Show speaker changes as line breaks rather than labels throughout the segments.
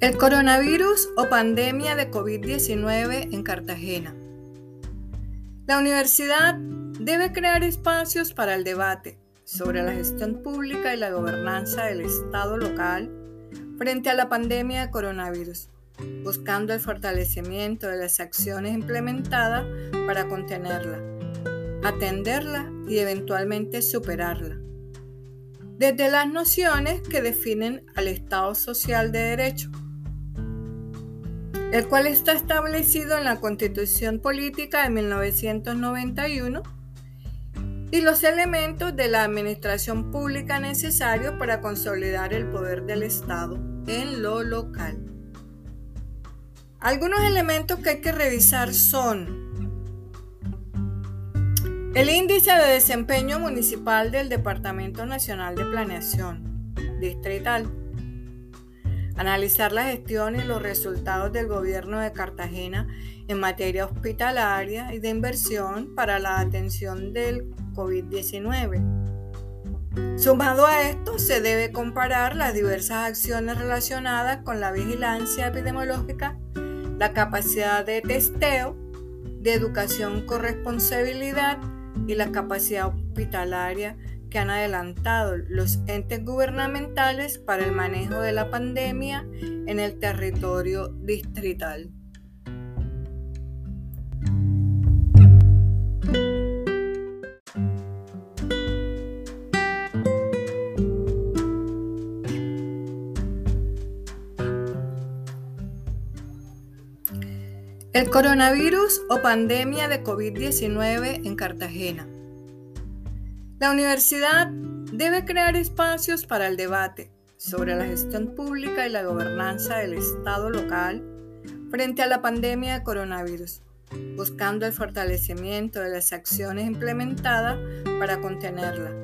El coronavirus o pandemia de COVID-19 en Cartagena. La universidad debe crear espacios para el debate sobre la gestión pública y la gobernanza del Estado local frente a la pandemia de coronavirus, buscando el fortalecimiento de las acciones implementadas para contenerla, atenderla y eventualmente superarla. Desde las nociones que definen al Estado social de derecho, el cual está establecido en la Constitución Política de 1991 y los elementos de la administración pública necesarios para consolidar el poder del Estado en lo local. Algunos elementos que hay que revisar son el índice de desempeño municipal del Departamento Nacional de Planeación Distrital analizar la gestión y los resultados del gobierno de Cartagena en materia hospitalaria y de inversión para la atención del COVID-19. Sumado a esto, se debe comparar las diversas acciones relacionadas con la vigilancia epidemiológica, la capacidad de testeo, de educación con responsabilidad y la capacidad hospitalaria que han adelantado los entes gubernamentales para el manejo de la pandemia en el territorio distrital. El coronavirus o pandemia de COVID-19 en Cartagena. La universidad debe crear espacios para el debate sobre la gestión pública y la gobernanza del Estado local frente a la pandemia de coronavirus, buscando el fortalecimiento de las acciones implementadas para contenerla,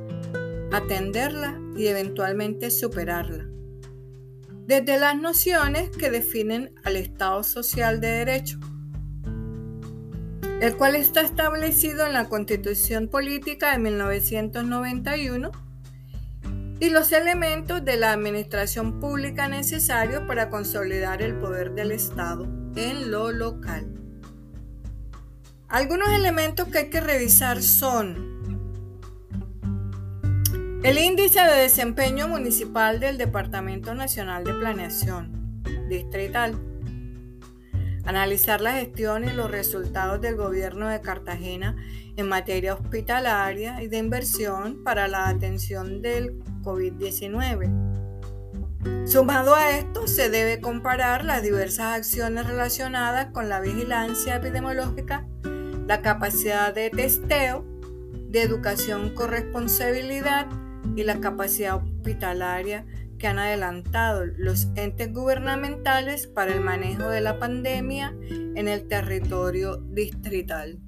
atenderla y eventualmente superarla. Desde las nociones que definen al Estado social de derecho, el cual está establecido en la Constitución Política de 1991 y los elementos de la administración pública necesarios para consolidar el poder del Estado en lo local. Algunos elementos que hay que revisar son el índice de desempeño municipal del Departamento Nacional de Planeación Distrital analizar la gestión y los resultados del gobierno de Cartagena en materia hospitalaria y de inversión para la atención del COVID-19. Sumado a esto, se debe comparar las diversas acciones relacionadas con la vigilancia epidemiológica, la capacidad de testeo, de educación con responsabilidad y la capacidad hospitalaria que han adelantado los entes gubernamentales para el manejo de la pandemia en el territorio distrital.